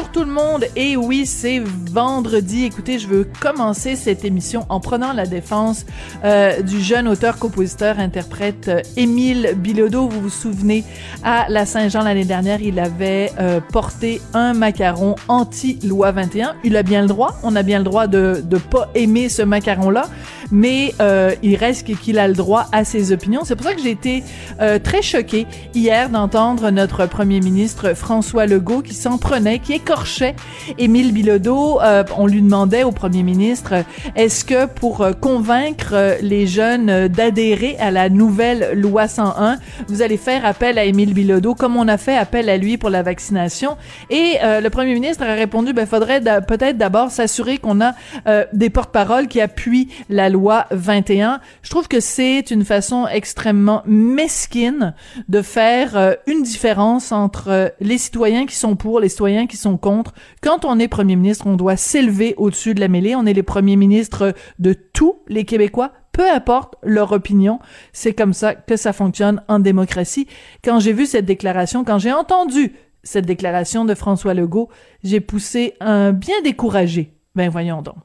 Bonjour tout le monde. Et oui, c'est vendredi. Écoutez, je veux commencer cette émission en prenant la défense euh, du jeune auteur, compositeur, interprète euh, Émile Bilodeau. Vous vous souvenez, à la Saint-Jean l'année dernière, il avait euh, porté un macaron anti-loi 21. Il a bien le droit. On a bien le droit de de pas aimer ce macaron-là, mais euh, il reste qu'il a le droit à ses opinions. C'est pour ça que j'ai été très choquée hier d'entendre notre premier ministre François Legault qui s'en prenait, qui écorchait Émile Bilodeau. Euh, on lui demandait au premier ministre, est-ce que pour euh, convaincre euh, les jeunes d'adhérer à la nouvelle loi 101, vous allez faire appel à Émile Bilodeau comme on a fait appel à lui pour la vaccination? Et le premier ministre a répondu, ben faudrait peut-être d'abord s'assurer qu'on a des porte-paroles qui appuient la loi 21. Je trouve que c'est une façon extrêmement mesquine de faire une différence entre les citoyens qui sont pour, les citoyens qui sont Quand on est premier ministre, on doit s'élever au-dessus de la mêlée. On est les premiers ministres de tous les Québécois, peu importe leur opinion. C'est comme ça que ça fonctionne en démocratie. Quand j'ai vu cette déclaration, quand j'ai entendu cette déclaration de François Legault, j'ai poussé un bien découragé. Ben voyons donc.